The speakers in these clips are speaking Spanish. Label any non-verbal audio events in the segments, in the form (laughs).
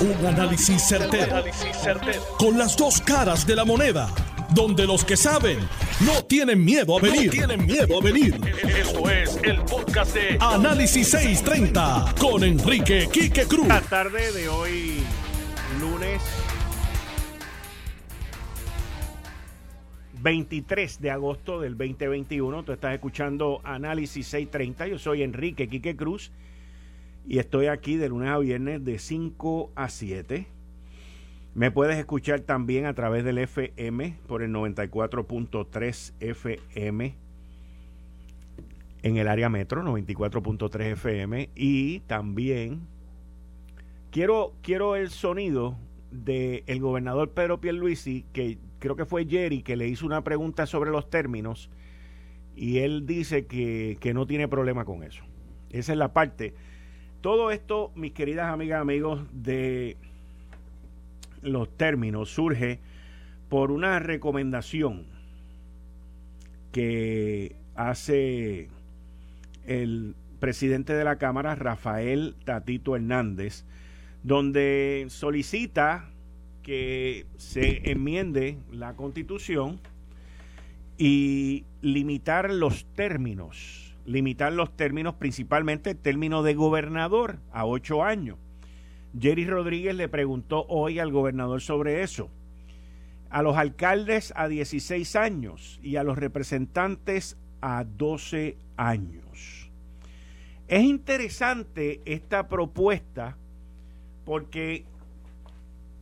Un análisis certero, Con las dos caras de la moneda. Donde los que saben no tienen miedo a venir. tienen miedo a venir. Esto es el podcast de Análisis 630 con Enrique Quique Cruz. La tarde de hoy, lunes 23 de agosto del 2021. Tú estás escuchando Análisis 630. Yo soy Enrique Quique Cruz y estoy aquí de lunes a viernes de 5 a 7. Me puedes escuchar también a través del FM por el 94.3 FM en el área metro, 94.3 FM. Y también quiero, quiero el sonido del el gobernador Pedro Pierluisi, que creo que fue Jerry, que le hizo una pregunta sobre los términos y él dice que, que no tiene problema con eso. Esa es la parte todo esto, mis queridas amigas, amigos, de los términos surge por una recomendación que hace el presidente de la Cámara, Rafael Tatito Hernández, donde solicita que se enmiende la constitución y limitar los términos limitar los términos, principalmente el término de gobernador a ocho años. Jerry Rodríguez le preguntó hoy al gobernador sobre eso. A los alcaldes a 16 años y a los representantes a 12 años. Es interesante esta propuesta porque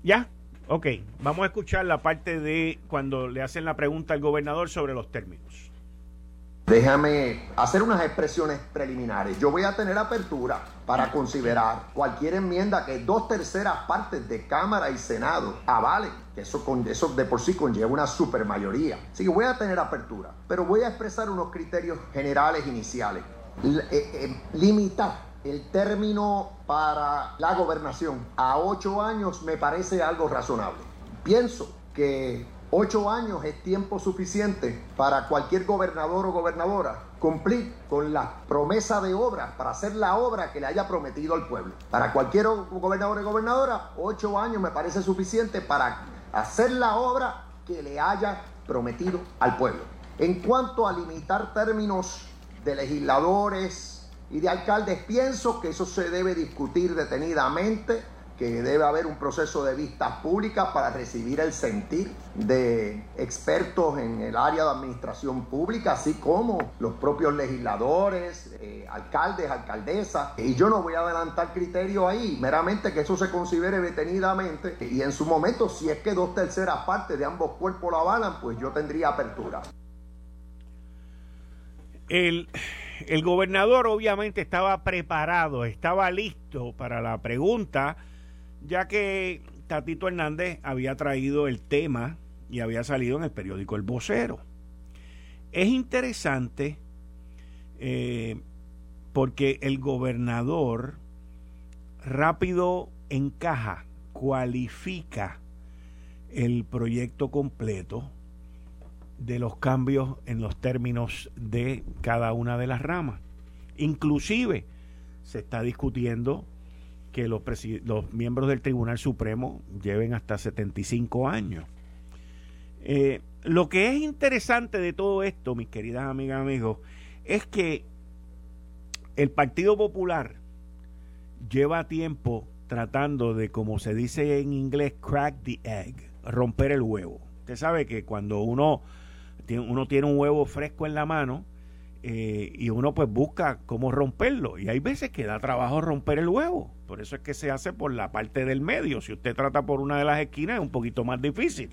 ya, ok, vamos a escuchar la parte de cuando le hacen la pregunta al gobernador sobre los términos. Déjame hacer unas expresiones preliminares. Yo voy a tener apertura para considerar cualquier enmienda que dos terceras partes de Cámara y Senado avalen, que eso, con, eso de por sí conlleva una supermayoría. Así que voy a tener apertura, pero voy a expresar unos criterios generales iniciales. Eh, eh, limitar el término para la gobernación a ocho años me parece algo razonable. Pienso que Ocho años es tiempo suficiente para cualquier gobernador o gobernadora cumplir con la promesa de obra, para hacer la obra que le haya prometido al pueblo. Para cualquier gobernador o gobernadora, ocho años me parece suficiente para hacer la obra que le haya prometido al pueblo. En cuanto a limitar términos de legisladores y de alcaldes, pienso que eso se debe discutir detenidamente que debe haber un proceso de vistas públicas para recibir el sentir de expertos en el área de administración pública, así como los propios legisladores, eh, alcaldes, alcaldesas. Y yo no voy a adelantar criterio ahí, meramente que eso se considere detenidamente y en su momento, si es que dos terceras partes de ambos cuerpos lo avalan, pues yo tendría apertura. El, el gobernador obviamente estaba preparado, estaba listo para la pregunta ya que Tatito Hernández había traído el tema y había salido en el periódico El Vocero. Es interesante eh, porque el gobernador rápido encaja, cualifica el proyecto completo de los cambios en los términos de cada una de las ramas. Inclusive se está discutiendo que los, los miembros del Tribunal Supremo lleven hasta 75 años. Eh, lo que es interesante de todo esto, mis queridas amigas y amigos, es que el Partido Popular lleva tiempo tratando de, como se dice en inglés, crack the egg, romper el huevo. Usted sabe que cuando uno, uno tiene un huevo fresco en la mano, eh, y uno pues busca cómo romperlo. Y hay veces que da trabajo romper el huevo. Por eso es que se hace por la parte del medio. Si usted trata por una de las esquinas es un poquito más difícil.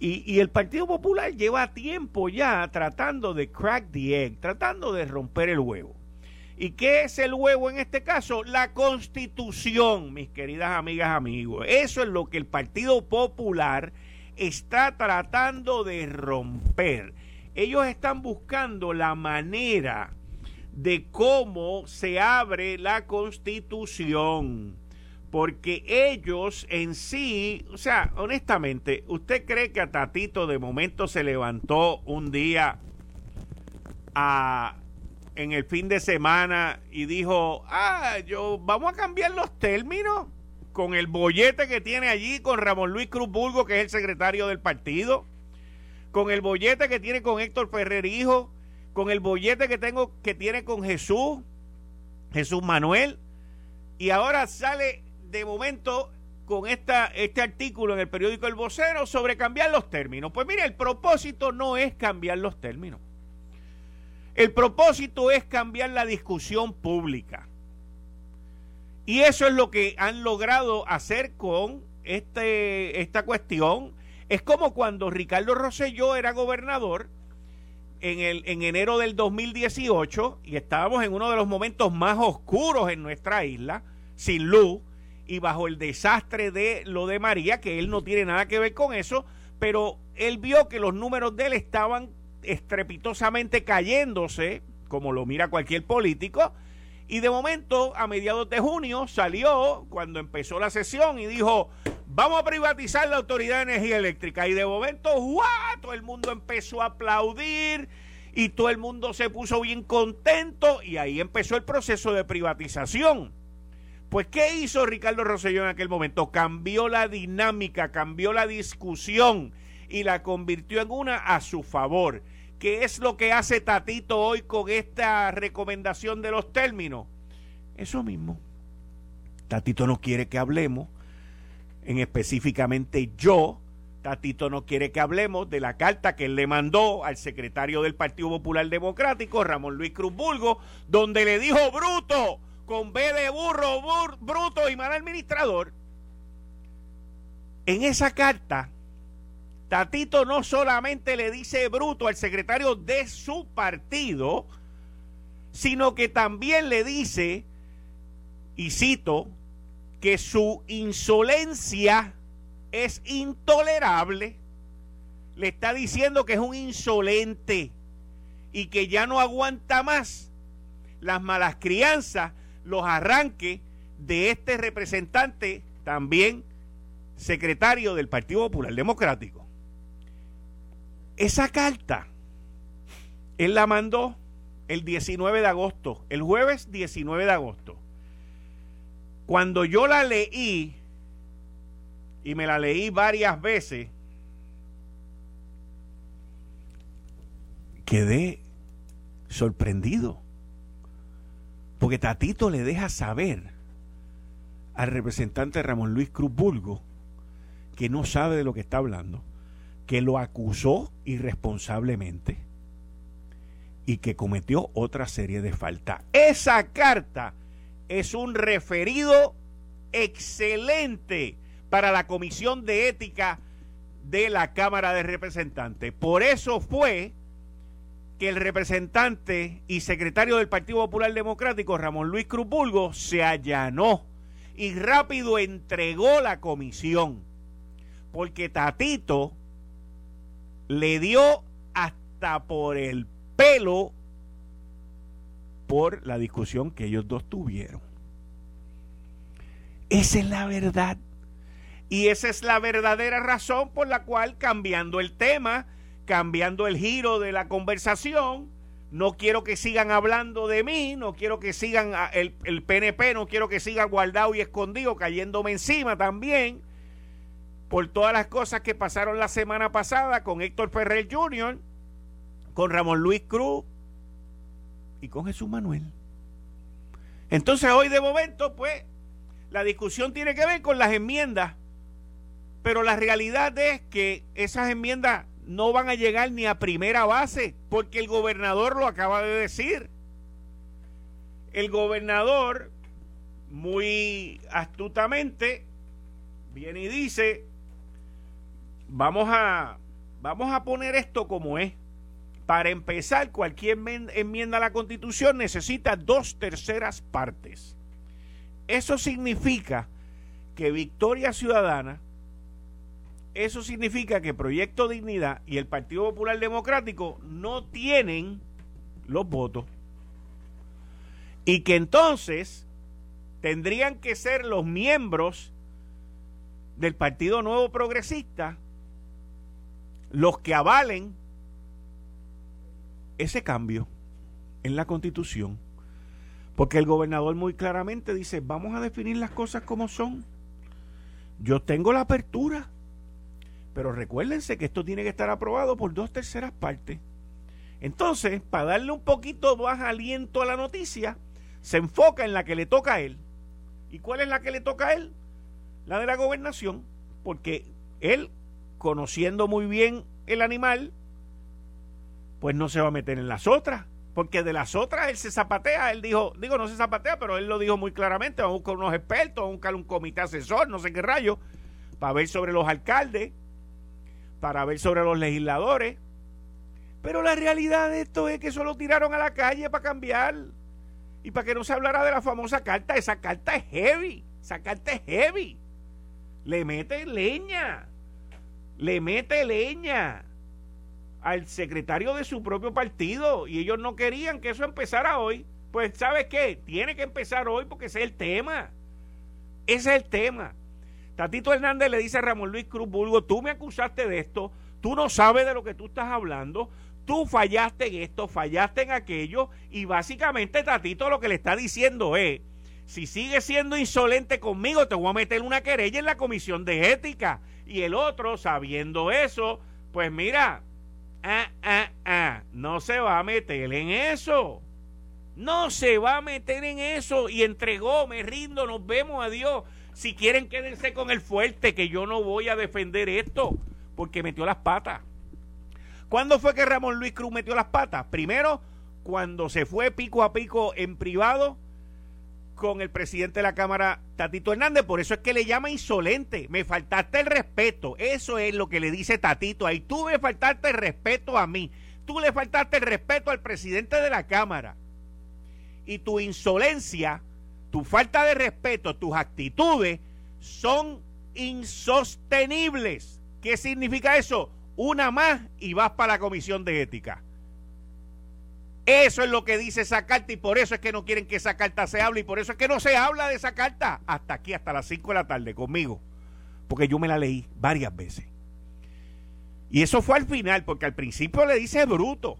Y, y el Partido Popular lleva tiempo ya tratando de crack the egg, tratando de romper el huevo. ¿Y qué es el huevo en este caso? La constitución, mis queridas amigas, amigos. Eso es lo que el Partido Popular está tratando de romper ellos están buscando la manera de cómo se abre la constitución. Porque ellos en sí, o sea, honestamente, ¿usted cree que a Tatito de momento se levantó un día a, en el fin de semana y dijo, ah, yo, vamos a cambiar los términos? con el bollete que tiene allí con Ramón Luis Cruz Bulgo, que es el secretario del partido, con el bollete que tiene con Héctor Ferrer Hijo, con el bollete que tengo que tiene con Jesús, Jesús Manuel, y ahora sale de momento con esta, este artículo en el periódico El Vocero sobre cambiar los términos. Pues mire, el propósito no es cambiar los términos. El propósito es cambiar la discusión pública. Y eso es lo que han logrado hacer con este, esta cuestión. Es como cuando Ricardo Rosselló era gobernador en, el, en enero del 2018 y estábamos en uno de los momentos más oscuros en nuestra isla, sin luz, y bajo el desastre de lo de María, que él no tiene nada que ver con eso, pero él vio que los números de él estaban estrepitosamente cayéndose, como lo mira cualquier político, y de momento, a mediados de junio, salió cuando empezó la sesión y dijo, vamos a privatizar la Autoridad de Energía Eléctrica. Y de momento, ¡guau! Todo el mundo empezó a aplaudir y todo el mundo se puso bien contento y ahí empezó el proceso de privatización. Pues, ¿qué hizo Ricardo Rosselló en aquel momento? Cambió la dinámica, cambió la discusión y la convirtió en una a su favor. ¿Qué es lo que hace Tatito hoy con esta recomendación de los términos? Eso mismo. Tatito no quiere que hablemos, en específicamente yo, Tatito no quiere que hablemos de la carta que él le mandó al secretario del Partido Popular Democrático, Ramón Luis Cruz Bulgo, donde le dijo bruto, con B de burro, bruto y mal administrador, en esa carta, Tatito no solamente le dice bruto al secretario de su partido, sino que también le dice, y cito, que su insolencia es intolerable. Le está diciendo que es un insolente y que ya no aguanta más las malas crianzas los arranques de este representante, también secretario del Partido Popular Democrático. Esa carta, él la mandó el 19 de agosto, el jueves 19 de agosto. Cuando yo la leí, y me la leí varias veces, quedé sorprendido. Porque Tatito le deja saber al representante Ramón Luis Cruz Bulgo que no sabe de lo que está hablando, que lo acusó irresponsablemente y que cometió otra serie de faltas. Esa carta es un referido excelente para la Comisión de Ética de la Cámara de Representantes. Por eso fue que el representante y secretario del Partido Popular Democrático, Ramón Luis Cruz Bulgo, se allanó y rápido entregó la comisión. Porque Tatito le dio hasta por el pelo por la discusión que ellos dos tuvieron. Esa es la verdad. Y esa es la verdadera razón por la cual, cambiando el tema, cambiando el giro de la conversación. No quiero que sigan hablando de mí, no quiero que sigan el, el PNP, no quiero que siga guardado y escondido, cayéndome encima también por todas las cosas que pasaron la semana pasada con Héctor Ferrer Jr., con Ramón Luis Cruz y con Jesús Manuel. Entonces hoy de momento, pues, la discusión tiene que ver con las enmiendas, pero la realidad es que esas enmiendas no van a llegar ni a primera base, porque el gobernador lo acaba de decir. El gobernador, muy astutamente, viene y dice, vamos a, vamos a poner esto como es. Para empezar, cualquier enmienda a la constitución necesita dos terceras partes. Eso significa que Victoria Ciudadana eso significa que Proyecto Dignidad y el Partido Popular Democrático no tienen los votos. Y que entonces tendrían que ser los miembros del Partido Nuevo Progresista los que avalen ese cambio en la constitución. Porque el gobernador muy claramente dice, vamos a definir las cosas como son. yo tengo la apertura. Pero recuérdense que esto tiene que estar aprobado por dos terceras partes. Entonces, para darle un poquito más aliento a la noticia, se enfoca en la que le toca a él. ¿Y cuál es la que le toca a él? La de la gobernación, porque él, conociendo muy bien el animal, pues no se va a meter en las otras. Porque de las otras él se zapatea, él dijo, digo, no se zapatea, pero él lo dijo muy claramente, vamos a buscar unos expertos, vamos a buscar un comité asesor, no sé qué rayo, para ver sobre los alcaldes, para ver sobre los legisladores. Pero la realidad de esto es que solo tiraron a la calle para cambiar y para que no se hablara de la famosa carta. Esa carta es heavy, esa carta es heavy. Le mete leña, le mete leña al secretario de su propio partido y ellos no querían que eso empezara hoy. Pues ¿sabes qué? Tiene que empezar hoy porque ese es el tema. Ese es el tema. Tatito Hernández le dice a Ramón Luis Cruz Bulgo, tú me acusaste de esto, tú no sabes de lo que tú estás hablando, tú fallaste en esto, fallaste en aquello, y básicamente Tatito lo que le está diciendo es, si sigues siendo insolente conmigo, te voy a meter una querella en la comisión de ética. Y el otro, sabiendo eso, pues mira, ah, ah, ah, no se va a meter en eso. No se va a meter en eso. Y entregó, me rindo, nos vemos, adiós. Si quieren, quédense con el fuerte, que yo no voy a defender esto, porque metió las patas. ¿Cuándo fue que Ramón Luis Cruz metió las patas? Primero, cuando se fue pico a pico en privado con el presidente de la Cámara, Tatito Hernández. Por eso es que le llama insolente. Me faltaste el respeto. Eso es lo que le dice Tatito ahí. Tú me faltaste el respeto a mí. Tú le faltaste el respeto al presidente de la Cámara. Y tu insolencia tu falta de respeto, tus actitudes son insostenibles. ¿Qué significa eso? Una más y vas para la comisión de ética. Eso es lo que dice esa carta y por eso es que no quieren que esa carta se hable y por eso es que no se habla de esa carta hasta aquí, hasta las 5 de la tarde conmigo. Porque yo me la leí varias veces. Y eso fue al final, porque al principio le dice bruto.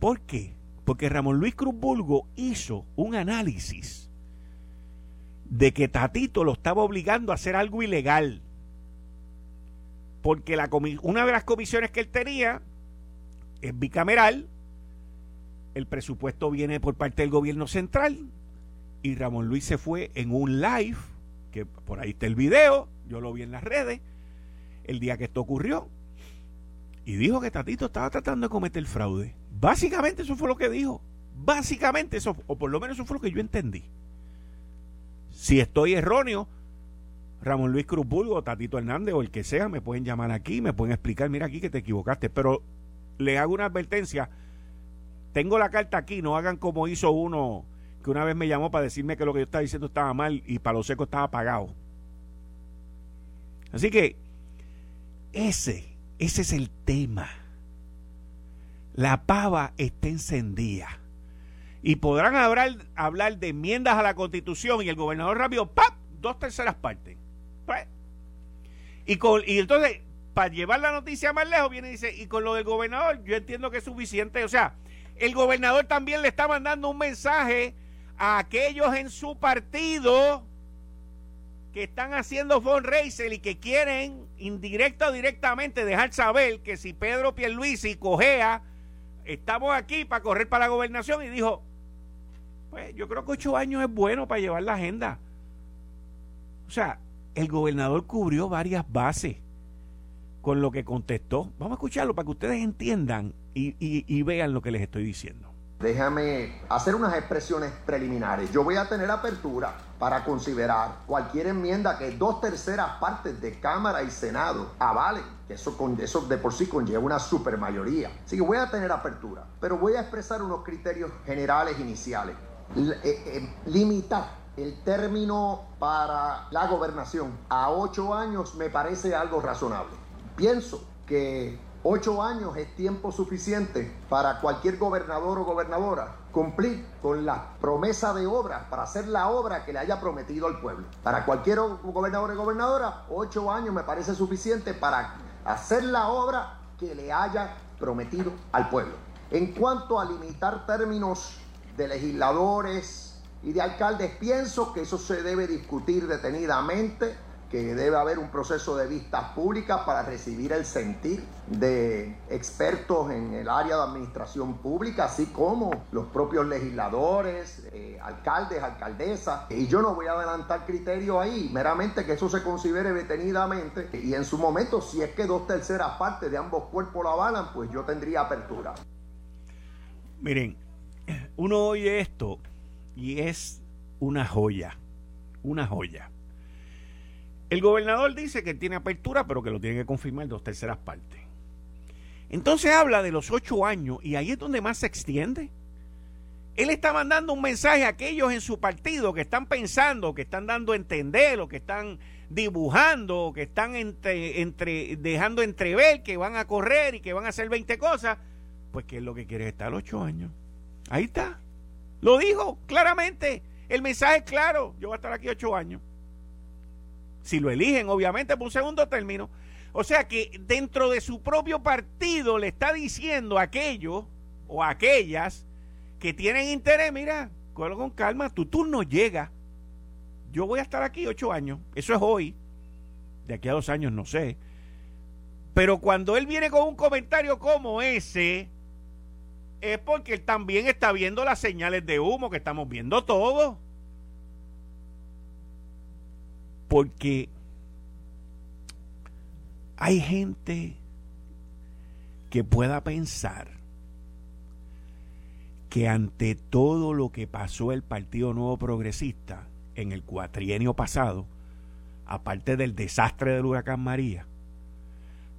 ¿Por qué? Porque Ramón Luis Cruz Bulgo hizo un análisis de que Tatito lo estaba obligando a hacer algo ilegal. Porque una de las comisiones que él tenía es bicameral, el presupuesto viene por parte del gobierno central y Ramón Luis se fue en un live, que por ahí está el video, yo lo vi en las redes, el día que esto ocurrió, y dijo que Tatito estaba tratando de cometer fraude. Básicamente eso fue lo que dijo. Básicamente eso, o por lo menos eso fue lo que yo entendí. Si estoy erróneo, Ramón Luis Cruzburgo, Tatito Hernández o el que sea, me pueden llamar aquí, me pueden explicar, mira aquí que te equivocaste. Pero le hago una advertencia. Tengo la carta aquí, no hagan como hizo uno que una vez me llamó para decirme que lo que yo estaba diciendo estaba mal y para los secos estaba pagado. Así que ese, ese es el tema. La pava está encendida. Y podrán hablar, hablar de enmiendas a la constitución y el gobernador rápido, ¡pap! Dos terceras partes. Pues, y, con, y entonces, para llevar la noticia más lejos, viene y dice, y con lo del gobernador, yo entiendo que es suficiente. O sea, el gobernador también le está mandando un mensaje a aquellos en su partido que están haciendo fundraiser y que quieren indirecta o directamente dejar saber que si Pedro Pierluisi cojea estamos aquí para correr para la gobernación y dijo, pues yo creo que ocho años es bueno para llevar la agenda. O sea, el gobernador cubrió varias bases con lo que contestó. Vamos a escucharlo para que ustedes entiendan y, vean lo que les estoy diciendo. Déjame hacer unas expresiones preliminares. Yo voy a tener apertura para considerar cualquier enmienda que dos terceras partes de Cámara y Senado avalen, que eso, con, eso de por sí conlleva una supermayoría. Así que voy a tener apertura, pero voy a expresar unos criterios generales iniciales. Eh, eh, limitar el término para la gobernación a ocho años me parece algo razonable. Pienso que Ocho años es tiempo suficiente para cualquier gobernador o gobernadora cumplir con la promesa de obra, para hacer la obra que le haya prometido al pueblo. Para cualquier gobernador o gobernadora, ocho años me parece suficiente para hacer la obra que le haya prometido al pueblo. En cuanto a limitar términos de legisladores y de alcaldes. Pienso que eso se debe discutir detenidamente que debe haber un proceso de vistas públicas para recibir el sentir de expertos en el área de administración pública, así como los propios legisladores, eh, alcaldes, alcaldesas. Y yo no voy a adelantar criterios ahí, meramente que eso se considere detenidamente. Y en su momento, si es que dos terceras partes de ambos cuerpos lo avalan, pues yo tendría apertura. Miren, uno oye esto y es una joya, una joya. El gobernador dice que tiene apertura, pero que lo tiene que confirmar dos terceras partes. Entonces habla de los ocho años y ahí es donde más se extiende. Él está mandando un mensaje a aquellos en su partido que están pensando, que están dando a entender o que están dibujando, que están entre, dejando entrever que van a correr y que van a hacer 20 cosas, pues que es lo que quiere estar ocho años. Ahí está. Lo dijo claramente. El mensaje es claro. Yo voy a estar aquí ocho años si lo eligen, obviamente, por un segundo término. O sea que dentro de su propio partido le está diciendo a aquellos o a aquellas que tienen interés, mira, con calma, tu turno llega. Yo voy a estar aquí ocho años, eso es hoy, de aquí a dos años no sé. Pero cuando él viene con un comentario como ese, es porque él también está viendo las señales de humo que estamos viendo todos. Porque hay gente que pueda pensar que ante todo lo que pasó el Partido Nuevo Progresista en el cuatrienio pasado, aparte del desastre del huracán María,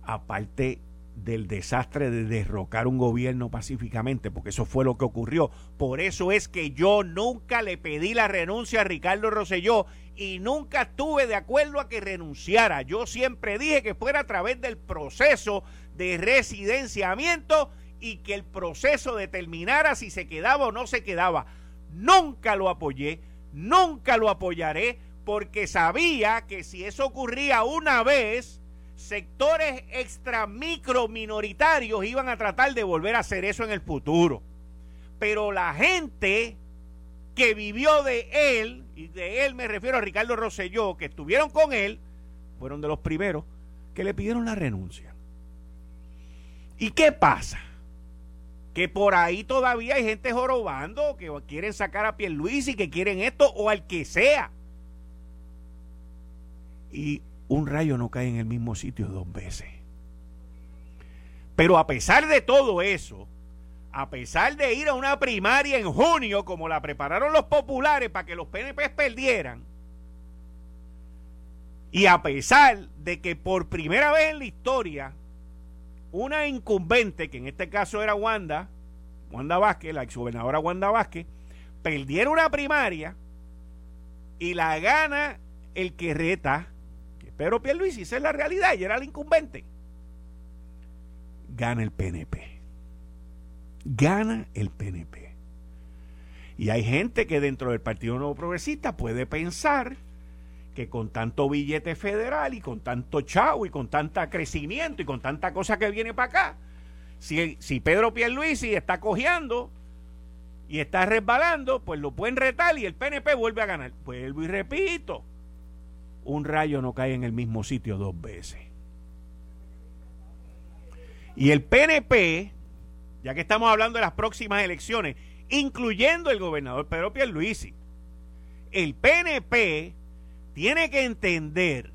aparte del desastre de derrocar un gobierno pacíficamente, porque eso fue lo que ocurrió. Por eso es que yo nunca le pedí la renuncia a Ricardo Rosselló y nunca estuve de acuerdo a que renunciara. Yo siempre dije que fuera a través del proceso de residenciamiento y que el proceso determinara si se quedaba o no se quedaba. Nunca lo apoyé, nunca lo apoyaré, porque sabía que si eso ocurría una vez, sectores extra micro minoritarios iban a tratar de volver a hacer eso en el futuro. Pero la gente que vivió de él, y de él me refiero a Ricardo Rosselló, que estuvieron con él, fueron de los primeros que le pidieron la renuncia. ¿Y qué pasa? Que por ahí todavía hay gente jorobando que quieren sacar a Luis y que quieren esto o al que sea. Y un rayo no cae en el mismo sitio dos veces. Pero a pesar de todo eso, a pesar de ir a una primaria en junio, como la prepararon los populares para que los PNP perdieran, y a pesar de que por primera vez en la historia, una incumbente, que en este caso era Wanda, Wanda Vázquez, la exgobernadora Wanda Vázquez, perdiera una primaria y la gana el que reta pero Pierluisi, esa es la realidad, y era el incumbente. Gana el PNP. Gana el PNP. Y hay gente que dentro del Partido Nuevo Progresista puede pensar que con tanto billete federal y con tanto chau y con tanto crecimiento y con tanta cosa que viene para acá, si, si Pedro Pierluisi está cojeando y está resbalando, pues lo pueden retar y el PNP vuelve a ganar. Vuelvo y repito, un rayo no cae en el mismo sitio dos veces. Y el PNP, ya que estamos hablando de las próximas elecciones, incluyendo el gobernador Pedro Pierluisi, el PNP tiene que entender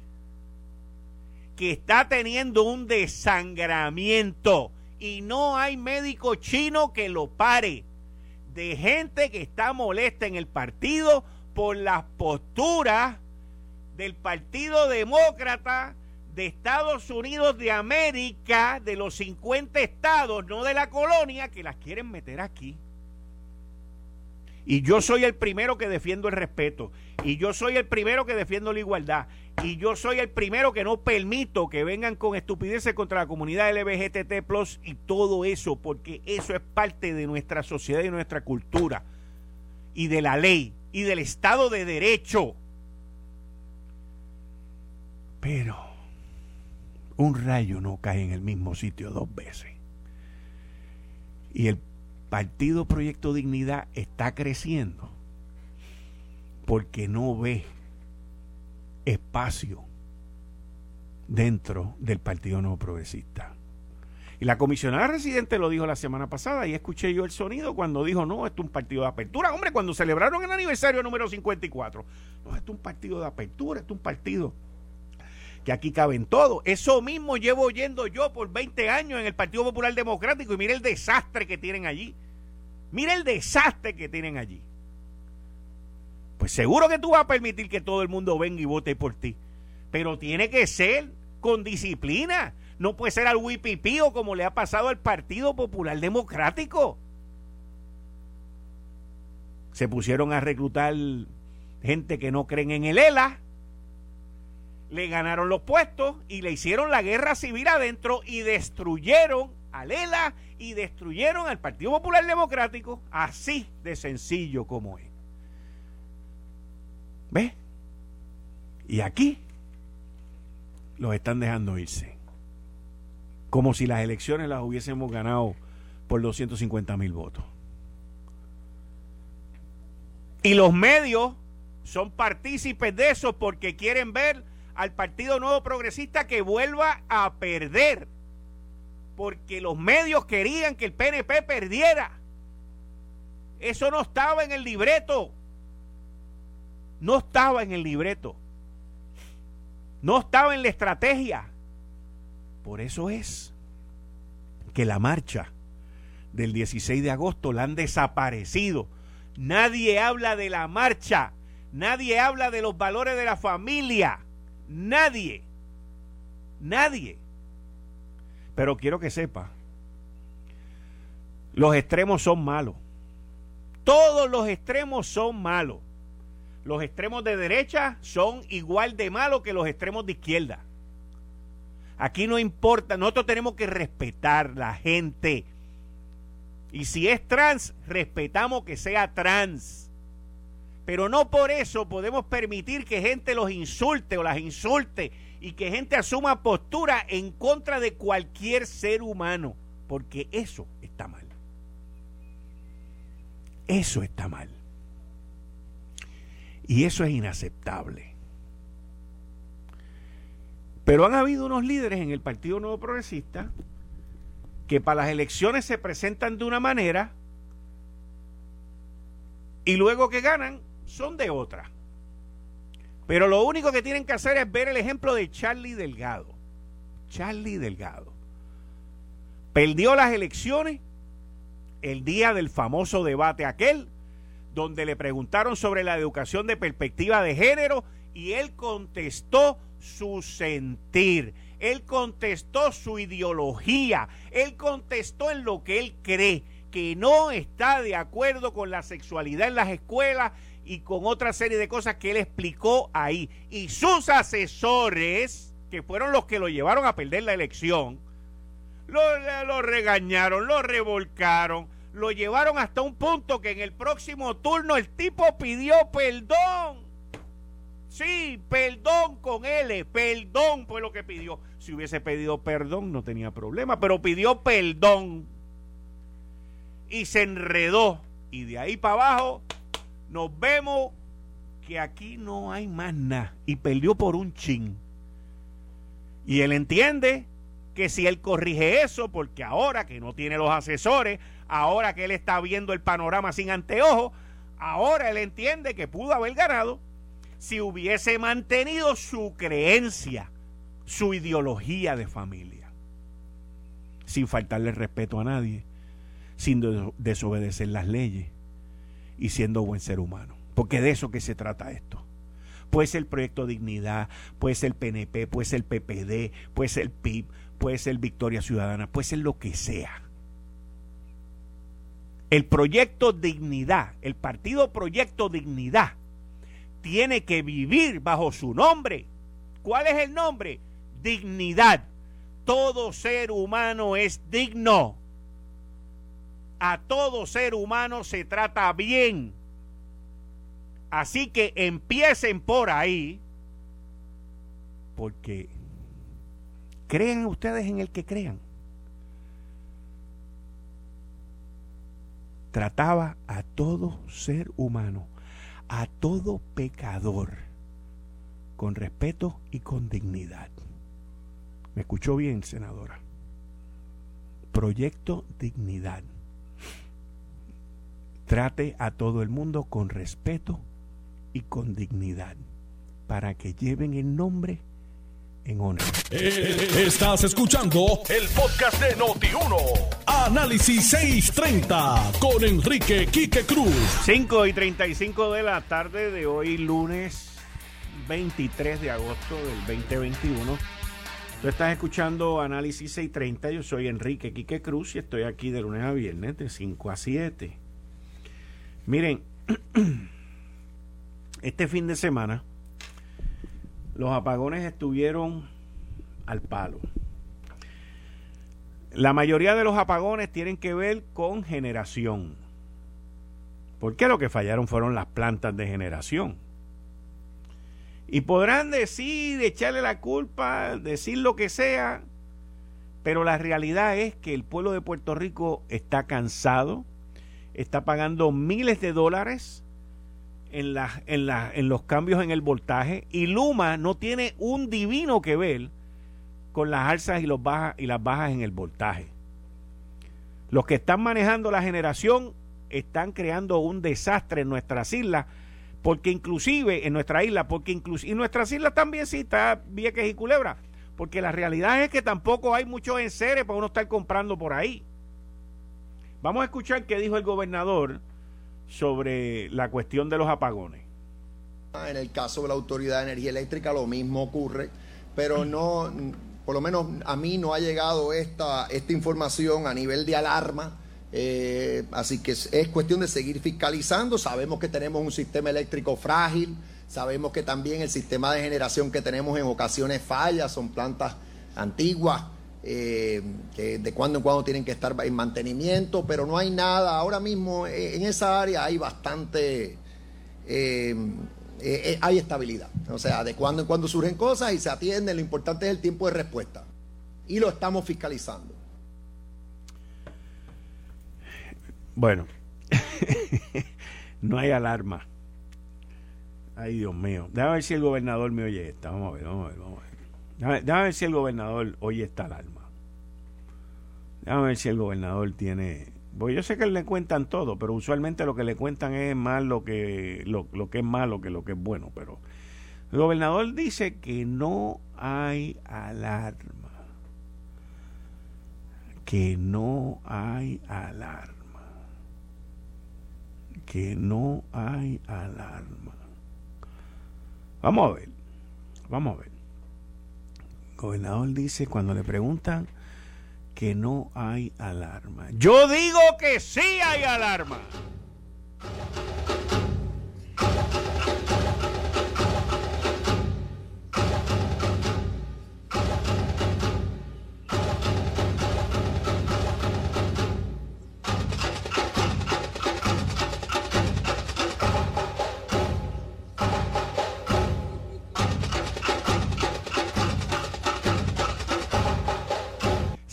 que está teniendo un desangramiento y no hay médico chino que lo pare de gente que está molesta en el partido por las posturas del Partido Demócrata de Estados Unidos de América, de los 50 estados, no de la colonia, que las quieren meter aquí. Y yo soy el primero que defiendo el respeto. Y yo soy el primero que defiendo la igualdad. Y yo soy el primero que no permito que vengan con estupideces contra la comunidad LBGTT Plus y todo eso, porque eso es parte de nuestra sociedad y nuestra cultura. Y de la ley y del Estado de Derecho. Pero un rayo no cae en el mismo sitio dos veces. Y el Partido Proyecto Dignidad está creciendo porque no ve espacio dentro del Partido Nuevo Progresista. Y la comisionada residente lo dijo la semana pasada y escuché yo el sonido cuando dijo, no, esto es un partido de apertura. Hombre, cuando celebraron el aniversario número 54, no, esto es un partido de apertura, esto es un partido que aquí caben todo. Eso mismo llevo oyendo yo por 20 años en el Partido Popular Democrático y mire el desastre que tienen allí. Mire el desastre que tienen allí. Pues seguro que tú vas a permitir que todo el mundo venga y vote por ti. Pero tiene que ser con disciplina. No puede ser al wipipío como le ha pasado al Partido Popular Democrático. Se pusieron a reclutar gente que no creen en el ELA. Le ganaron los puestos y le hicieron la guerra civil adentro y destruyeron al ELA y destruyeron al Partido Popular Democrático. Así de sencillo como es. ¿Ves? Y aquí los están dejando irse. Como si las elecciones las hubiésemos ganado por 250 mil votos. Y los medios son partícipes de eso porque quieren ver al Partido Nuevo Progresista que vuelva a perder. Porque los medios querían que el PNP perdiera. Eso no estaba en el libreto. No estaba en el libreto. No estaba en la estrategia. Por eso es que la marcha del 16 de agosto la han desaparecido. Nadie habla de la marcha. Nadie habla de los valores de la familia. Nadie. Nadie. Pero quiero que sepa, los extremos son malos. Todos los extremos son malos los extremos de derecha son igual de malos que los extremos de izquierda. Aquí no importa, nosotros tenemos que respetar la gente. Y si es trans, respetamos que sea trans. Pero no por eso podemos permitir que gente los insulte o las insulte y que gente asuma postura en contra de cualquier ser humano, porque eso está mal. Eso está mal. Y eso es inaceptable. Pero han habido unos líderes en el Partido Nuevo Progresista que para las elecciones se presentan de una manera y luego que ganan son de otra. Pero lo único que tienen que hacer es ver el ejemplo de Charlie Delgado. Charlie Delgado. Perdió las elecciones el día del famoso debate aquel donde le preguntaron sobre la educación de perspectiva de género y él contestó su sentir, él contestó su ideología, él contestó en lo que él cree, que no está de acuerdo con la sexualidad en las escuelas y con otra serie de cosas que él explicó ahí. Y sus asesores, que fueron los que lo llevaron a perder la elección, lo, regañaron, lo revolcaron, lo llevaron hasta un punto que en el próximo turno el tipo pidió perdón. Sí, perdón con L, perdón fue lo que pidió. Si hubiese pedido perdón no tenía problema, pero pidió perdón. Y se enredó. Y de ahí para abajo nos vemos que aquí no hay más nada. Y perdió por un chin. Y él entiende que si él corrige eso, porque ahora que no tiene los asesores, ahora que él está viendo el panorama sin anteojos, ahora él entiende que pudo haber ganado si hubiese mantenido su creencia, su ideología de familia, sin faltarle respeto a nadie, sin desobedecer las leyes y siendo buen ser humano. Porque de eso que se trata esto. Puede ser el Proyecto Dignidad, puede ser el PNP, puede ser el PPD, puede ser el PIB, puede ser Victoria Ciudadana, puede ser lo que sea el proyecto Dignidad, el partido Proyecto Dignidad, tiene que vivir bajo su nombre. ¿Cuál es el nombre? Dignidad. Todo ser humano es digno. A todo ser humano se trata bien. Así que empiecen por ahí, porque crean ustedes en el que crean. trataba a todo ser humano, a todo pecador con respeto y con dignidad. ¿Me escuchó bien, senadora? Proyecto Dignidad. Trate a todo el mundo con respeto y con dignidad para que lleven el nombre en honor. Eh, estás escuchando el podcast de Noti1. Análisis 630 con Enrique Quique Cruz. 5 y 35 de la tarde de hoy, lunes 23 de agosto del 2021. Tú estás escuchando Análisis 630. Yo soy Enrique Quique Cruz y estoy aquí de lunes a viernes de 5 a 7. Miren, (clears throat) este fin de semana los apagones estuvieron al palo. La mayoría de los apagones tienen que ver con generación. ¿Por qué lo que fallaron fueron las plantas de generación? Y podrán decir, echarle la culpa, decir lo que sea, pero la realidad es que el pueblo de Puerto Rico está cansado, está pagando miles de dólares en, en, en los cambios en el voltaje y Luma no tiene un divino que ver con las alzas y, los bajas, y las bajas en el voltaje. Los que están manejando la generación están creando un desastre en nuestras islas, porque inclusive en nuestra isla, porque inclusive, y nuestras islas también sí está Vieques y Culebra, porque la realidad es que tampoco hay muchos enseres para uno estar comprando por ahí. Vamos a escuchar qué dijo el gobernador sobre la cuestión de los apagones. En el caso de la Autoridad de Energía Eléctrica lo mismo ocurre, pero no, por lo menos a mí no ha llegado esta, esta información a nivel de alarma. Eh, así que es, es, cuestión de seguir fiscalizando. Sabemos que tenemos un sistema eléctrico frágil, sabemos que también el sistema de generación que tenemos en ocasiones falla, son plantas antiguas eh, de cuando en cuando tienen que estar en mantenimiento, pero no hay nada. Ahora mismo eh, en esa área hay bastante, eh, hay estabilidad. O sea, de cuando en cuando surgen cosas y se atienden, lo importante es el tiempo de respuesta. Y lo estamos fiscalizando. Bueno, (laughs) no hay alarma. Ay, Dios mío. Déjame ver si el gobernador me oye esta. Vamos a ver, vamos a ver, vamos a ver. Déjame, ver si el gobernador oye esta alarma. Déjame ver si el gobernador tiene. Porque yo sé que le cuentan todo, pero usualmente lo que le cuentan es más lo que, lo, lo que es malo que lo que es bueno. Pero el gobernador dice que no hay alarma. Que no hay alarma. Que no hay alarma. Vamos a ver. Vamos a ver gobernador dice cuando le preguntan que no hay alarma. Yo digo que sí hay alarma.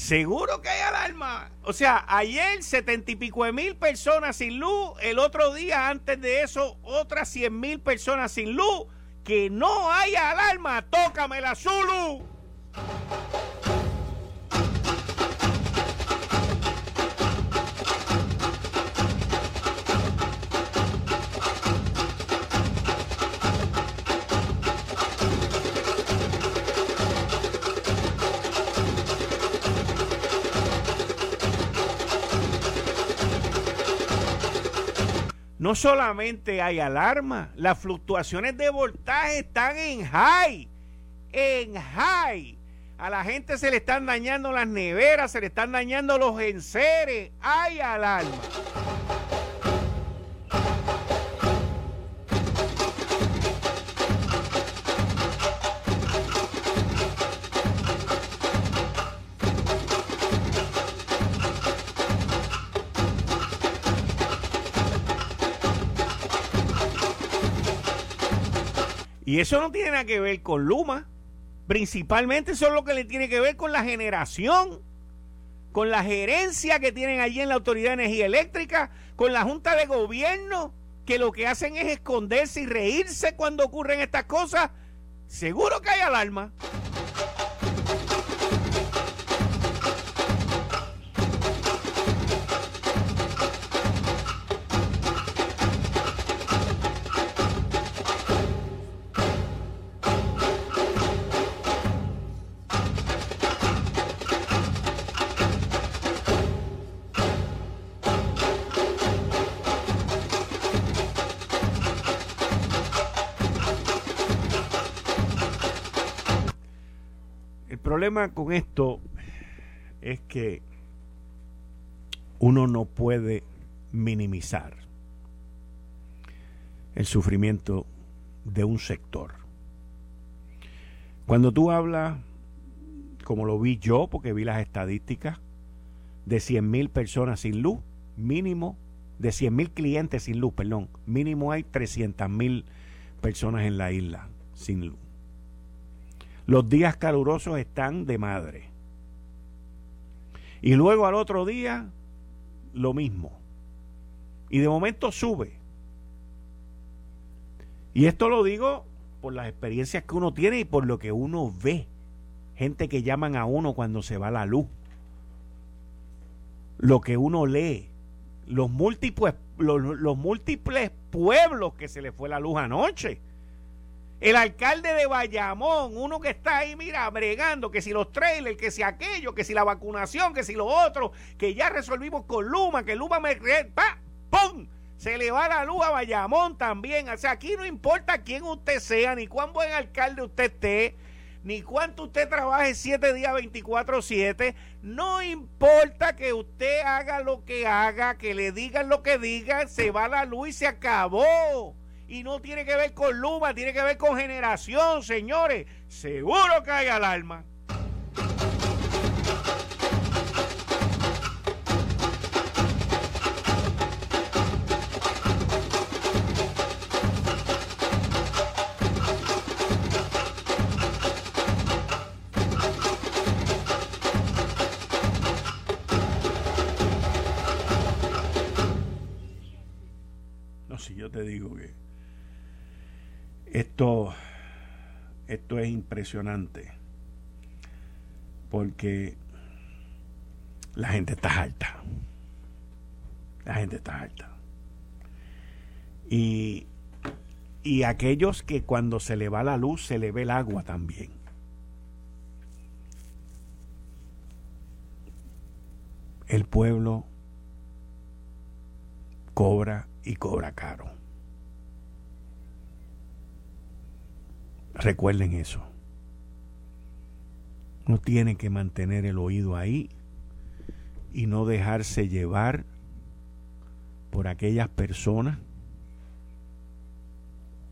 Seguro que hay alarma. O sea, ayer setenta y pico de mil personas sin luz. El otro día, antes de eso, otras cien mil personas sin luz. Que no hay alarma. Tócame la Zulu. No solamente hay alarma, las fluctuaciones de voltaje están en high, en high. A la gente se le están dañando las neveras, se le están dañando los enseres, hay alarma. Y eso no tiene nada que ver con Luma. Principalmente eso es lo que le tiene que ver con la generación, con la gerencia que tienen allí en la Autoridad de Energía Eléctrica, con la Junta de Gobierno. que lo que hacen es esconderse y reírse cuando ocurren estas cosas, seguro que hay alarma. Problema con esto es que uno no puede minimizar el sufrimiento de un sector. Cuando tú hablas, como lo vi yo, porque vi las estadísticas, de 100 mil personas sin luz, mínimo, de 100 mil clientes sin luz, perdón, mínimo hay 300 mil personas en la isla sin luz. Los días calurosos están de madre. Y luego al otro día, lo mismo. Y de momento sube. Y esto lo digo por las experiencias que uno tiene y por lo que uno ve. Gente que llaman a uno cuando se va la luz. Lo que uno lee. Los múltiples, los, múltiples pueblos que se le fue la luz anoche. El alcalde de Bayamón, uno que está ahí, mira, bregando, que si los trailers, que si aquello, que si la vacunación, que si lo otro, que ya resolvimos con Luma, que Luma me... ¡pa! ¡Pum! Se le va la luz a Bayamón también. O sea, aquí no importa quién usted sea, ni cuán buen alcalde usted esté, ni cuánto usted trabaje siete días 24-7. No importa que usted haga lo que haga, que le digan lo que digan, se va la luz y se acabó y no tiene que ver con Luma, tiene que ver con generación, señores. Seguro que hay alarma. Esto, esto es impresionante porque la gente está alta. La gente está alta. Y, y aquellos que cuando se le va la luz se le ve el agua también. El pueblo cobra y cobra caro. Recuerden eso. Uno tiene que mantener el oído ahí y no dejarse llevar por aquellas personas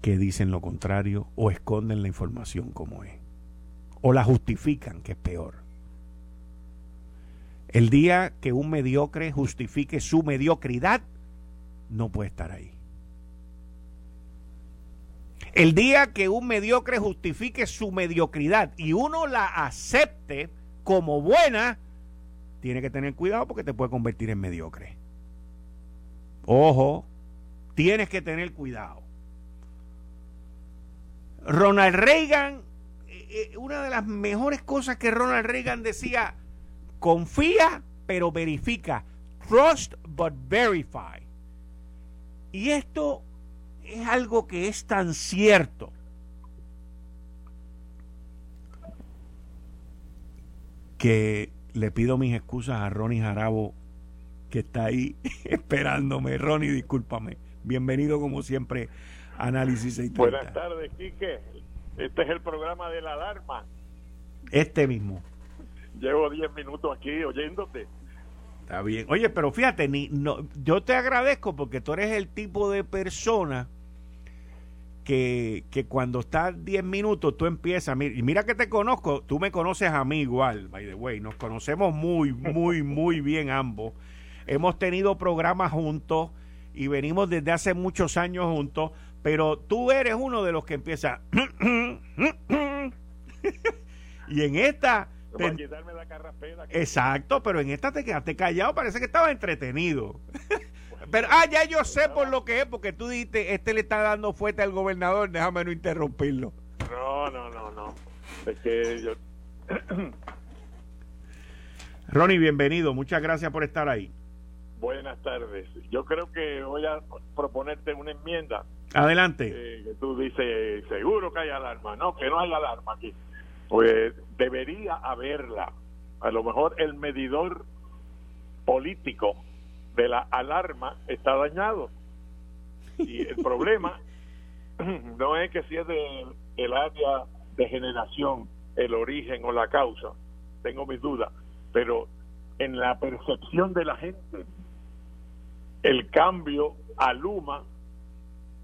que dicen lo contrario o esconden la información como es. O la justifican, que es peor. El día que un mediocre justifique su mediocridad, no puede estar ahí. El día que un mediocre justifique su mediocridad y uno la acepte como buena, tiene que tener cuidado porque te puede convertir en mediocre. Ojo, tienes que tener cuidado. Ronald Reagan, eh, eh, una de las mejores cosas que Ronald Reagan decía, confía pero verifica. Trust but verify. Y esto es algo que es tan cierto. Que le pido mis excusas a Ronnie Jarabo, que está ahí (laughs) esperándome. Ronnie, discúlpame. Bienvenido como siempre Análisis 630. Buenas tardes, Quique. Este es el programa de la alarma. Este mismo. Llevo 10 minutos aquí oyéndote. Está bien. Oye, pero fíjate, ni, no, yo te agradezco porque tú eres el tipo de persona que, cuando estás 10 minutos tú empiezas, y mira que te conozco, tú me conoces a mí igual, by the way, nos conocemos muy, muy, muy bien ambos. Hemos tenido programas juntos y venimos desde hace muchos años juntos, pero tú eres uno de los que empieza... (clears throat) y en esta... Exacto, pero en esta te quedaste callado, parece que estaba entretenido. Pero, ah, ya yo sé por lo que es, porque tú dijiste, este le está dando fuerte al gobernador, déjame no interrumpirlo. No, no, no, no. Es que yo... (clears throat) Ronnie, bienvenido. Muchas gracias por estar ahí. Buenas tardes. Yo creo que voy a proponerte una enmienda. Adelante. Eh, que tú dices, seguro que hay alarma. No, que no hay alarma aquí. Pues debería haberla. A lo mejor el medidor político de la alarma está dañado. Y el problema (laughs) no es que si es de, del área de generación, el origen o la causa. Tengo mis dudas. Pero en la percepción de la gente, el cambio a Luma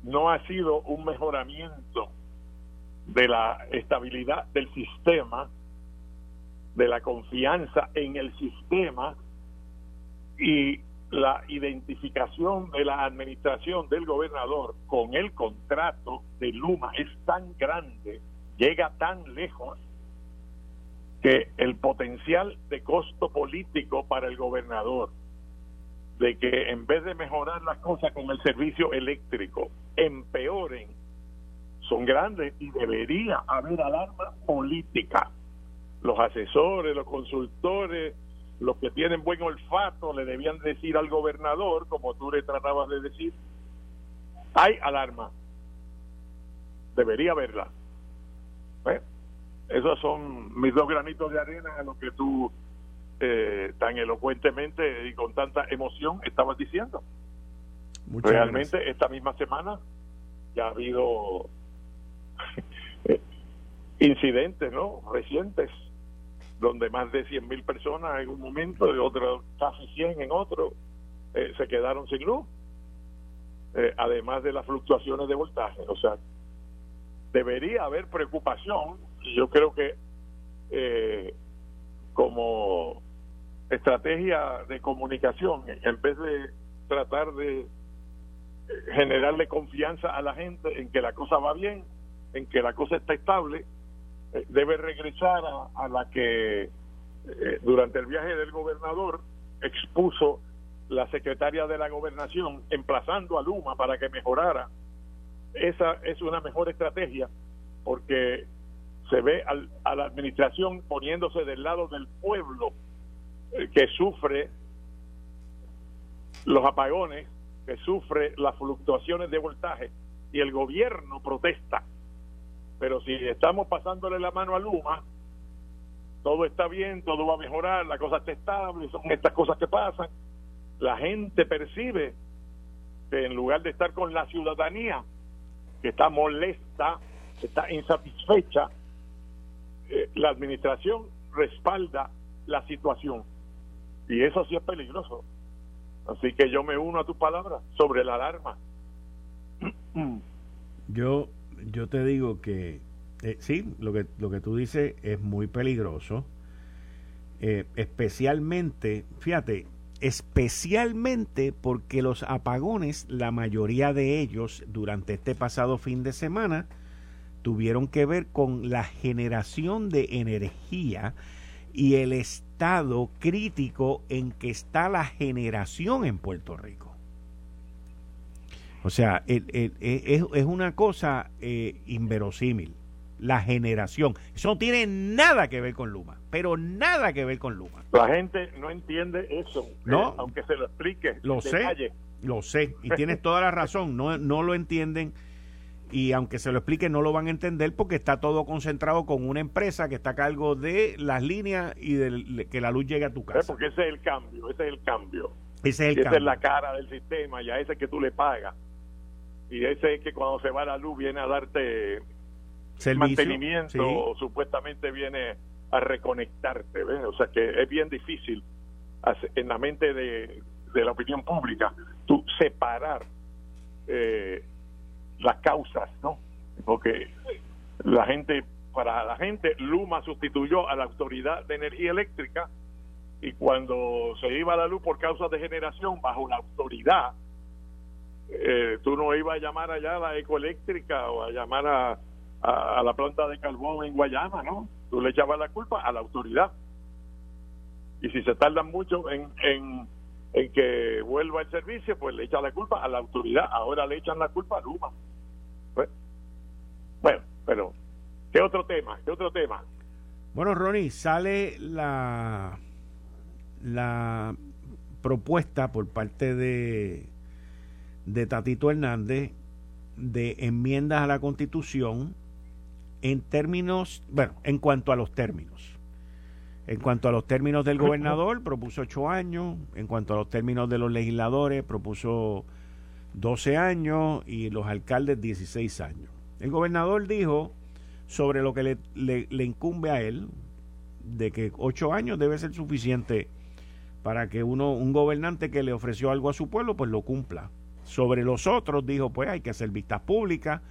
no ha sido un mejoramiento de la estabilidad del sistema, de la confianza en el sistema y la identificación de la administración del gobernador con el contrato de Luma es tan grande, llega tan lejos, que el potencial de costo político para el gobernador de que en vez de mejorar las cosas con el servicio eléctrico, empeoren, son grandes y debería haber alarma política. Los asesores, los consultores, los que tienen buen olfato le debían decir al gobernador, como tú le tratabas de decir, hay alarma. Debería haberla. ¿Eh? Esos son mis dos granitos de arena a lo que tú eh, tan elocuentemente y con tanta emoción estabas diciendo. Realmente esta misma semana ya ha habido (laughs) incidentes no recientes donde más de 100 mil personas en un momento y otros casi 100 en otro eh, se quedaron sin luz eh, además de las fluctuaciones de voltaje. O sea debería haber preocupación. Yo creo que eh, como estrategia de comunicación, en vez de tratar de generarle confianza a la gente en que la cosa va bien, en que la cosa está estable, eh, debe regresar a, la que eh, durante el viaje del gobernador expuso la secretaria de la gobernación emplazando a Luma para que mejorara. Esa es una mejor estrategia porque se ve a la administración poniéndose del lado del pueblo eh, que sufre los apagones, que sufre las fluctuaciones de voltaje y el gobierno protesta. Pero si estamos pasándole la mano a Luma, todo está bien, todo va a mejorar, la cosa está estable, son estas cosas que pasan. La gente percibe que en lugar de estar con la ciudadanía, que está molesta, que está insatisfecha, eh, la administración respalda la situación. Y eso sí es peligroso. Así que yo me uno a tus palabras sobre la alarma. Yo, yo te digo que eh, sí, lo que, lo que tú dices es muy peligroso. Eh, especialmente, fíjate, especialmente porque los apagones, la mayoría de ellos durante este pasado fin de semana, tuvieron que ver con la generación de energía y el estado crítico en que está la generación en Puerto Rico. O sea, es, una cosa eh, inverosímil. La generación. Eso no tiene nada que ver con Luma, pero nada que ver con Luma. La gente no entiende eso, no, eh, aunque se lo explique. Lo sé, lo sé, y tienes toda la razón, no, no lo entienden y aunque se lo explique no lo van a entender porque está todo concentrado con una empresa que está a cargo de las líneas y de que la luz llegue a tu casa. Porque ese es el cambio, ese es el cambio. Ese es el Esa es la cara del sistema y a ese que tú le pagas. Y ese es que cuando se va la luz viene a darte mantenimiento o supuestamente viene a reconectarte. O sea que es bien difícil en la mente de, de la opinión pública tú separar eh, las causas, ¿no? Porque la gente, para la gente, Luma sustituyó a la Autoridad de Energía Eléctrica y cuando se iba la luz por causa de generación bajo la autoridad, eh, tú no ibas a llamar allá a la ecoeléctrica o a llamar a, a, la planta de carbón en Guayama, ¿no? Tú le echabas la culpa a la autoridad. Y si se tardan mucho en, en en que vuelva el servicio, pues le echan la culpa a la autoridad. Ahora le echan la culpa a Luma. Pues, bueno, pero ¿qué otro tema? ¿Qué otro tema? Bueno, Ronnie, sale la la propuesta por parte de de Tatito Hernández de enmiendas a la Constitución en términos, bueno, en cuanto a los términos. En cuanto a los términos del gobernador, propuso ocho años. En cuanto a los términos de los legisladores, propuso 12 años y los alcaldes 16 años. El gobernador dijo sobre lo que le, le, incumbe a él, de que ocho años debe ser suficiente para que uno, un gobernante que le ofreció algo a su pueblo, pues lo cumpla. Sobre los otros dijo, pues hay que hacer vistas públicas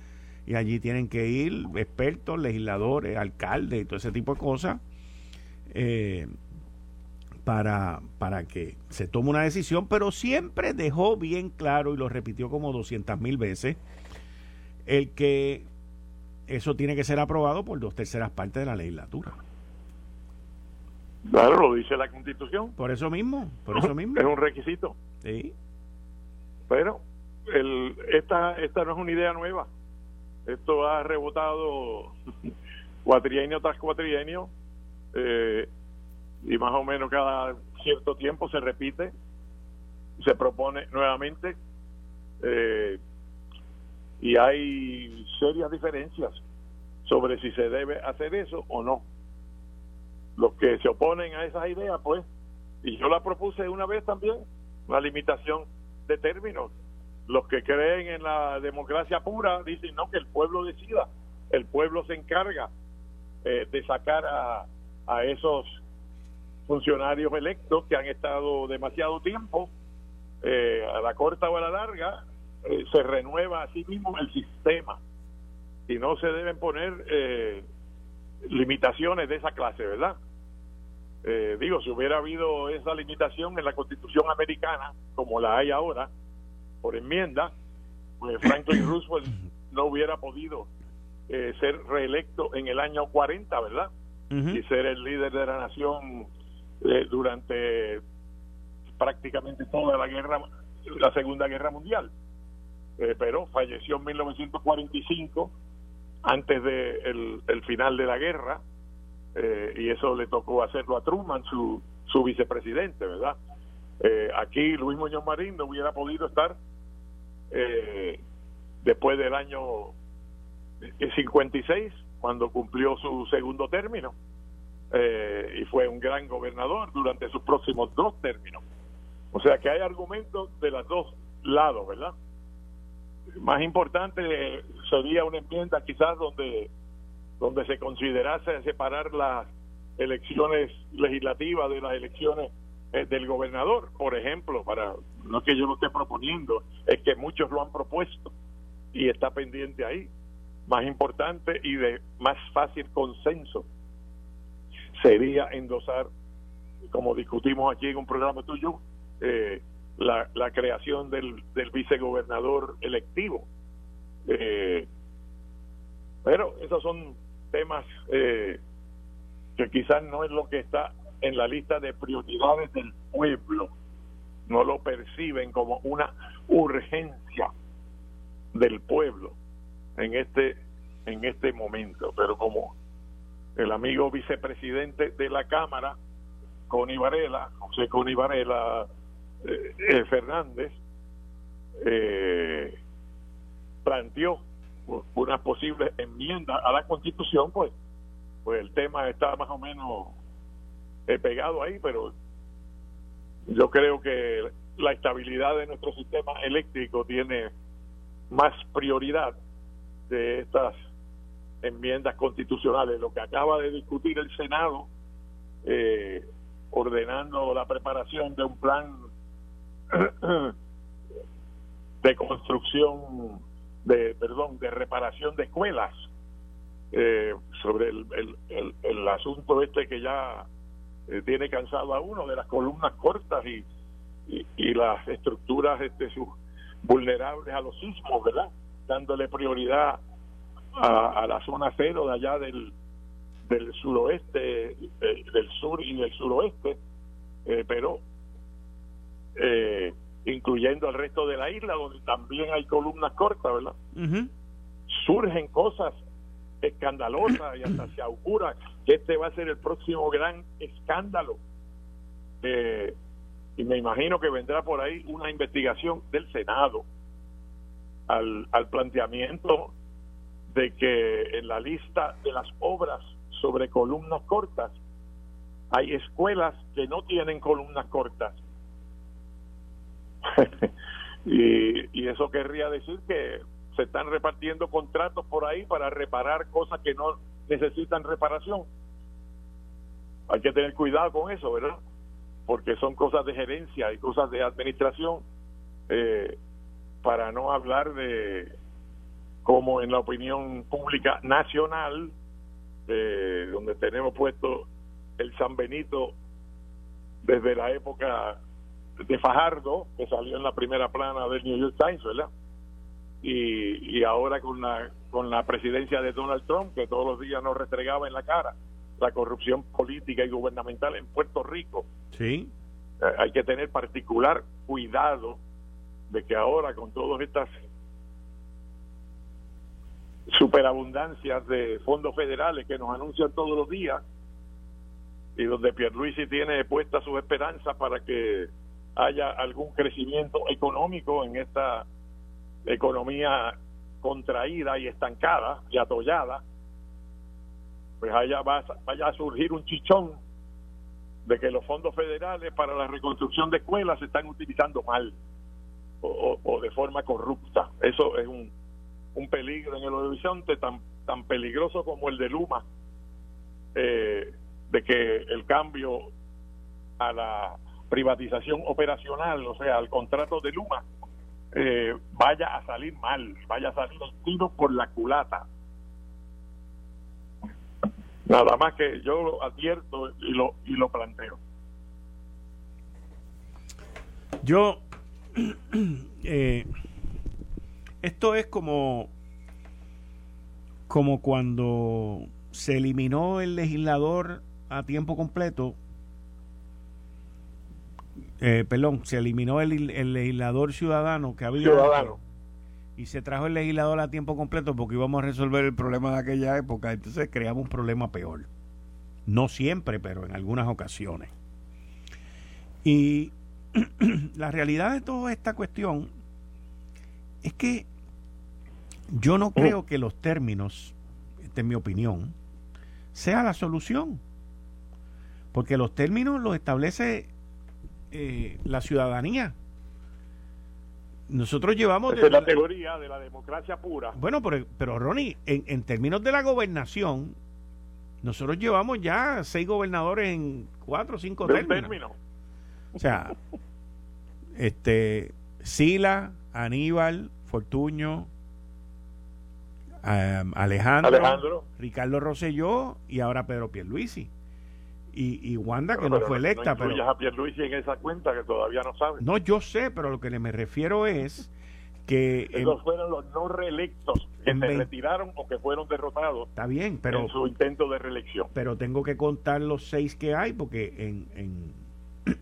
y allí tienen que ir expertos, legisladores, alcaldes y todo ese tipo de cosas eh, para, para que se tome una decisión, pero siempre dejó bien claro y lo repitió como 200 mil veces el que eso tiene que ser aprobado por dos terceras partes de la legislatura. Claro, lo dice la Constitución. Por eso mismo, por (laughs) eso mismo. Es un requisito. Sí. Pero el, esta, esta no es una idea nueva. Esto ha rebotado (laughs) cuatrienio tras cuatrienio eh, y más o menos cada cierto tiempo se repite, se propone nuevamente eh, y hay serias diferencias sobre si se debe hacer eso o no. Los que se oponen a esas ideas, pues, y yo la propuse una vez también, una limitación de términos los que creen en la democracia pura dicen no que el pueblo decida el pueblo se encarga eh, de sacar a, esos funcionarios electos que han estado demasiado tiempo eh, a la corta o a la larga eh, se renueva a sí mismo el sistema. Y no se deben poner limitaciones de esa clase verdad digo si hubiera habido esa limitación en la constitución americana como la hay ahora por enmienda, pues Franklin Roosevelt no hubiera podido eh, ser reelecto en el año 40, ¿verdad? Y ser el líder de la nación eh, durante prácticamente toda la guerra, la Segunda Guerra Mundial. Eh, pero falleció en 1945, antes del de el final de la guerra, y eso le tocó hacerlo a Truman, su, su vicepresidente, ¿verdad? aquí Luis Muñoz Marín no hubiera podido estar eh, después del año 56, cuando cumplió su segundo término, eh, y fue un gran gobernador durante sus próximos dos términos. O sea que hay argumentos de los dos lados, ¿verdad? Más importante sería una enmienda quizás donde, donde se considerase separar las elecciones legislativas de las elecciones eh, del gobernador, por ejemplo, para no que yo lo esté proponiendo, es que muchos lo han propuesto y está pendiente ahí. Más importante y de más fácil consenso sería endosar, como discutimos aquí en un programa tuyo, eh, la, la, creación del, del vicegobernador electivo. Eh, pero esos son temas que quizás no es lo que está en la lista de prioridades del pueblo. No lo perciben como una urgencia del pueblo en este en este momento, pero como el amigo vicepresidente de la Cámara, Connie Varela, José Connie Varela eh, eh, Fernández, eh, planteó una posible enmienda a la Constitución, pues, pues el tema está más o menos he pegado ahí, pero yo creo que la estabilidad de nuestro sistema eléctrico tiene más prioridad de estas enmiendas constitucionales. Lo que acaba de discutir el Senado, eh, ordenando la preparación de un plan (clears throat) de construcción, de perdón, de reparación de escuelas, eh, sobre el, el, el asunto este que ya eh, tiene cansado a uno de las columnas cortas y, y, las estructuras este, vulnerables a los sismos, ¿verdad? Dándole prioridad a, la zona cero de allá del, del suroeste, del sur y del suroeste, eh, pero eh, incluyendo el resto de la isla, donde también hay columnas cortas, ¿verdad? Surgen cosas escandalosas y hasta se augura este va a ser el próximo gran escándalo. Eh, y me imagino que vendrá por ahí una investigación del Senado al, al planteamiento de que en la lista de las obras sobre columnas cortas hay escuelas que no tienen columnas cortas. (laughs) y, y eso querría decir que se están repartiendo contratos por ahí para reparar cosas que no necesitan reparación. Hay que tener cuidado con eso, ¿verdad? Porque son cosas de gerencia y cosas de administración, eh, para no hablar de como en la opinión pública nacional, eh, donde tenemos puesto el San Benito desde la época de Fajardo, que salió en la primera plana del New York Times, ¿verdad? Y, y ahora con la, con la presidencia de Donald Trump, que todos los días nos restregaba en la cara la corrupción política y gubernamental en Puerto Rico. Sí. Eh, hay que tener particular cuidado de que ahora con todas estas superabundancias de fondos federales que nos anuncian todos los días y donde Pierluisi tiene puesta su esperanza para que haya algún crecimiento económico en esta economía contraída y estancada y atollada, pues allá va, vaya a surgir un chichón de que los fondos federales para la reconstrucción de escuelas se están utilizando mal o, de forma corrupta. Eso es un, peligro en el horizonte tan, tan peligroso como el de Luma, eh, de que el cambio a la privatización operacional, o sea, al contrato de Luma, eh, vaya a salir mal, vaya a salir el tiro por la culata. Nada más que yo lo advierto y lo, y lo planteo. Yo, (clears throat) eh, esto es como, como cuando se eliminó el legislador a tiempo completo eh, perdón, se eliminó el, legislador ciudadano que había ciudadano. Y se trajo el legislador a tiempo completo porque íbamos a resolver el problema de aquella época, entonces creamos un problema peor. No siempre, pero en algunas ocasiones. Y (clears throat) la realidad de toda esta cuestión es que yo no creo que los términos, esta es mi opinión, sea la solución. Porque los términos los establece eh, la ciudadanía. Nosotros llevamos... Esa es la teoría de la democracia pura. Bueno, pero, pero Ronnie, en, en términos de la gobernación, nosotros llevamos ya seis gobernadores en cuatro o cinco términos. O sea, este, Sila, Aníbal, Fortuño, Alejandro, Alejandro, Ricardo Rosselló y ahora Pedro Pierluisi y, y Wanda que no fue electa. No pero a Pierluisi en esa cuenta que todavía no sabe. No, yo sé, pero lo que me refiero es que... (laughs) Esos fueron los no reelectos que se retiraron o que fueron derrotados. Está bien, pero... En su intento de reelección. Pero tengo que contar los seis que hay porque en... en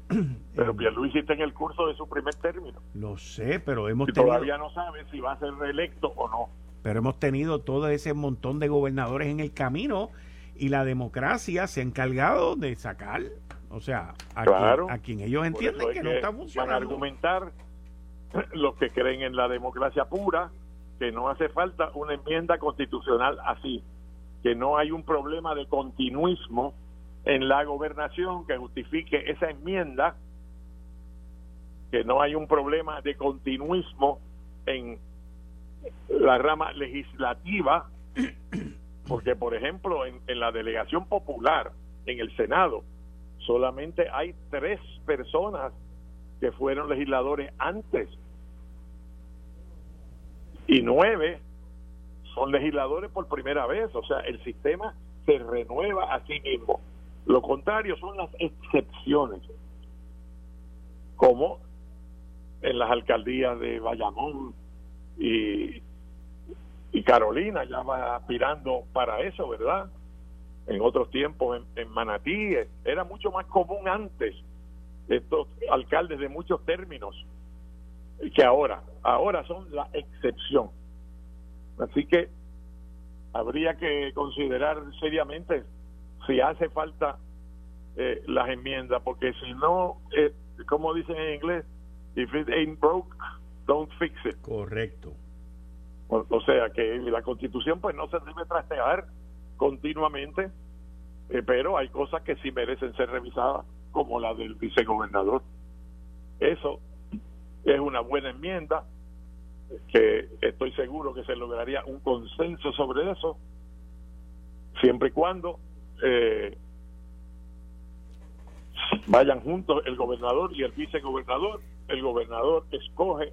(clears throat) pero Pierluisi está en el curso de su primer término. Lo sé, pero hemos tenido... Todavía no sabe si va a ser reelecto o no. Pero hemos tenido todo ese montón de gobernadores en el camino y la democracia se ha encargado de sacar, o sea, a, quien, ellos entienden que, no está funcionando. Van a argumentar (clears throat) los que creen en la democracia pura que no hace falta una enmienda constitucional así, que no hay un problema de continuismo en la gobernación que justifique esa enmienda, que no hay un problema de continuismo en la rama legislativa (clears throat) porque, por ejemplo, en, la delegación popular, en el Senado, solamente hay tres personas que fueron legisladores antes y nueve son legisladores por primera vez, o sea, el sistema se renueva a sí mismo. Lo contrario son las excepciones, como en las alcaldías de Bayamón y y Carolina ya va aspirando para eso, ¿verdad? En otros tiempos en, Manatí eh, era mucho más común antes estos alcaldes de muchos términos que ahora, ahora son la excepción. Así que habría que considerar seriamente si hace falta eh, las enmiendas, porque si no, eh, como dicen en inglés, if it ain't broke, don't fix it. Correcto. O, sea que la constitución pues no se debe trastear continuamente, eh, pero hay cosas que sí merecen ser revisadas, como la del vicegobernador. Eso es una buena enmienda, que estoy seguro que se lograría un consenso sobre eso, siempre y cuando eh, vayan juntos el gobernador y el vicegobernador. El gobernador escoge